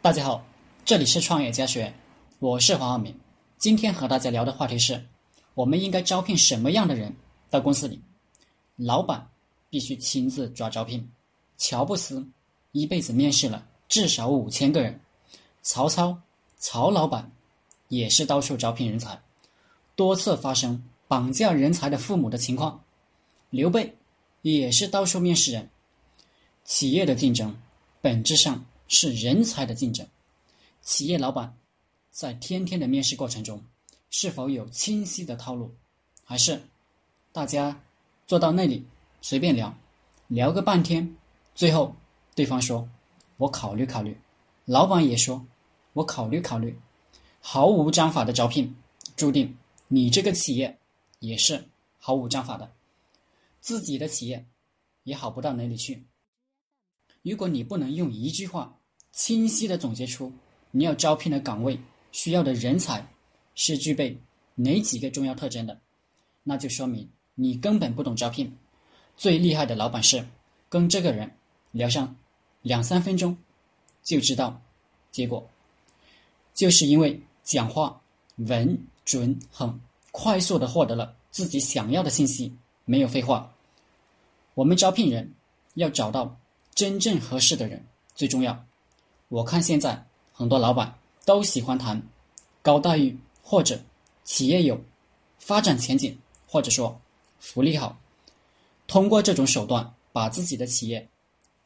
大家好，这里是创业家学，我是黄浩明。今天和大家聊的话题是：我们应该招聘什么样的人到公司里？老板必须亲自抓招聘。乔布斯一辈子面试了至少五千个人，曹操曹老板也是到处招聘人才，多次发生绑架人才的父母的情况。刘备也是到处面试人。企业的竞争本质上。是人才的竞争。企业老板在天天的面试过程中，是否有清晰的套路，还是大家坐到那里随便聊，聊个半天，最后对方说“我考虑考虑”，老板也说“我考虑考虑”，毫无章法的招聘，注定你这个企业也是毫无章法的，自己的企业也好不到哪里去。如果你不能用一句话。清晰的总结出你要招聘的岗位需要的人才是具备哪几个重要特征的，那就说明你根本不懂招聘。最厉害的老板是跟这个人聊上两三分钟就知道结果，就是因为讲话稳准狠，快速的获得了自己想要的信息，没有废话。我们招聘人要找到真正合适的人最重要。我看现在很多老板都喜欢谈高待遇，或者企业有发展前景，或者说福利好，通过这种手段把自己的企业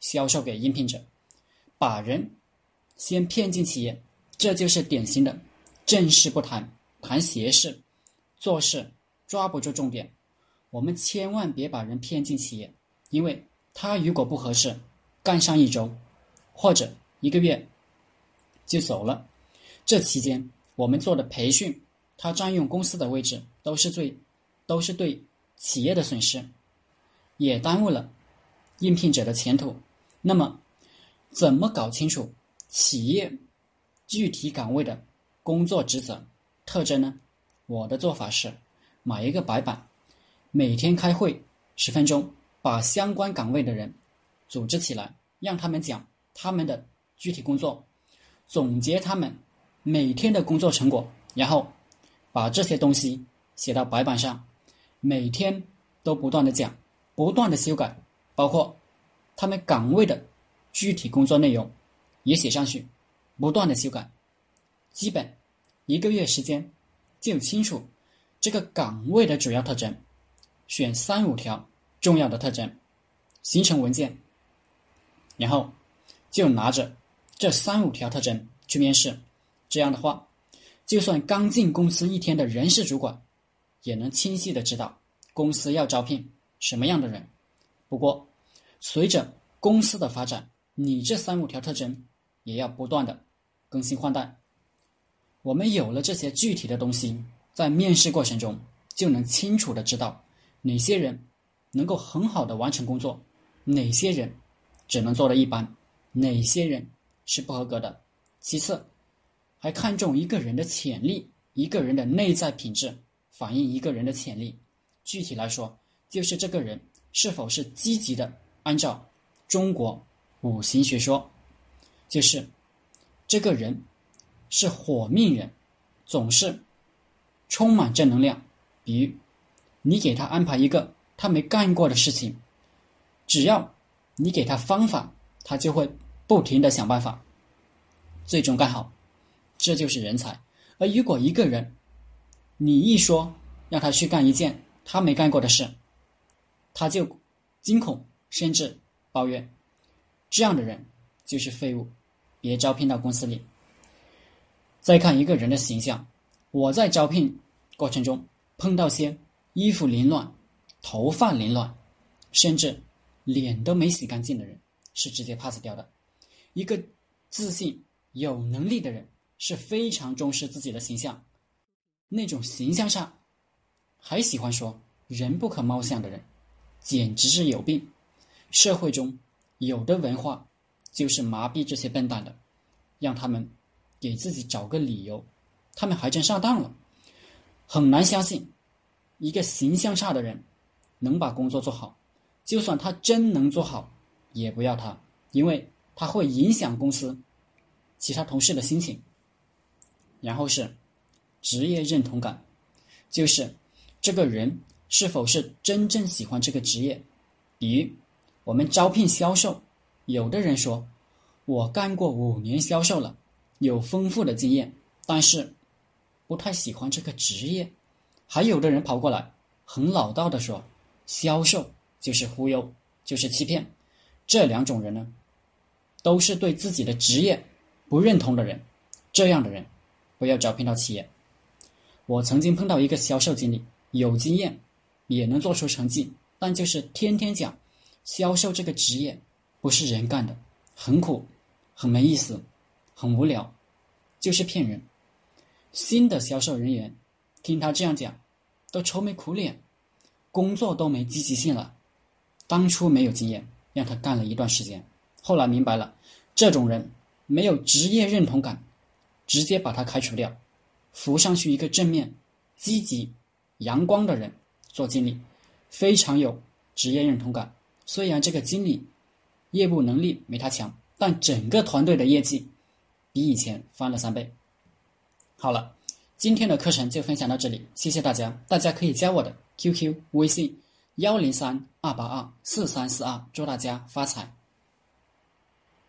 销售给应聘者，把人先骗进企业，这就是典型的正事不谈，谈邪事，做事抓不住重点。我们千万别把人骗进企业，因为他如果不合适，干上一周或者。一个月就走了，这期间我们做的培训，他占用公司的位置，都是最，都是对企业的损失，也耽误了应聘者的前途。那么，怎么搞清楚企业具体岗位的工作职责特征呢？我的做法是买一个白板，每天开会十分钟，把相关岗位的人组织起来，让他们讲他们的。具体工作，总结他们每天的工作成果，然后把这些东西写到白板上，每天都不断的讲，不断的修改，包括他们岗位的具体工作内容也写上去，不断的修改，基本一个月时间就清楚这个岗位的主要特征，选三五条重要的特征，形成文件，然后就拿着。这三五条特征去面试，这样的话，就算刚进公司一天的人事主管，也能清晰的知道公司要招聘什么样的人。不过，随着公司的发展，你这三五条特征也要不断的更新换代。我们有了这些具体的东西，在面试过程中就能清楚的知道哪些人能够很好的完成工作，哪些人只能做的一般，哪些人。是不合格的。其次，还看重一个人的潜力，一个人的内在品质反映一个人的潜力。具体来说，就是这个人是否是积极的。按照中国五行学说，就是这个人是火命人，总是充满正能量。比如，你给他安排一个他没干过的事情，只要你给他方法，他就会。不停的想办法，最终干好，这就是人才。而如果一个人，你一说让他去干一件他没干过的事，他就惊恐甚至抱怨，这样的人就是废物，别招聘到公司里。再看一个人的形象，我在招聘过程中碰到些衣服凌乱、头发凌乱，甚至脸都没洗干净的人，是直接 pass 掉的。一个自信、有能力的人是非常重视自己的形象，那种形象差，还喜欢说“人不可貌相”的人，简直是有病。社会中有的文化就是麻痹这些笨蛋的，让他们给自己找个理由，他们还真上当了。很难相信一个形象差的人能把工作做好，就算他真能做好，也不要他，因为。它会影响公司其他同事的心情。然后是职业认同感，就是这个人是否是真正喜欢这个职业。比如我们招聘销售，有的人说我干过五年销售了，有丰富的经验，但是不太喜欢这个职业。还有的人跑过来很老道的说，销售就是忽悠，就是欺骗。这两种人呢，都是对自己的职业不认同的人。这样的人。不要招聘到企业。我曾经碰到一个销售经理，有经验，也能做出成绩，但就是天天讲销售这个职业不是人干的，很苦，很没意思，很无聊，就是骗人。新的销售人员听他这样讲，都愁眉苦脸，工作都没积极性了。当初没有经验，让他干了一段时间，后来明白了，这种人没有职业认同感。直接把他开除掉，扶上去一个正面、积极、阳光的人做经理，非常有职业认同感。虽然这个经理业务能力没他强，但整个团队的业绩比以前翻了三倍。好了，今天的课程就分享到这里，谢谢大家。大家可以加我的 QQ 微信幺零三二八二四三四二，祝大家发财。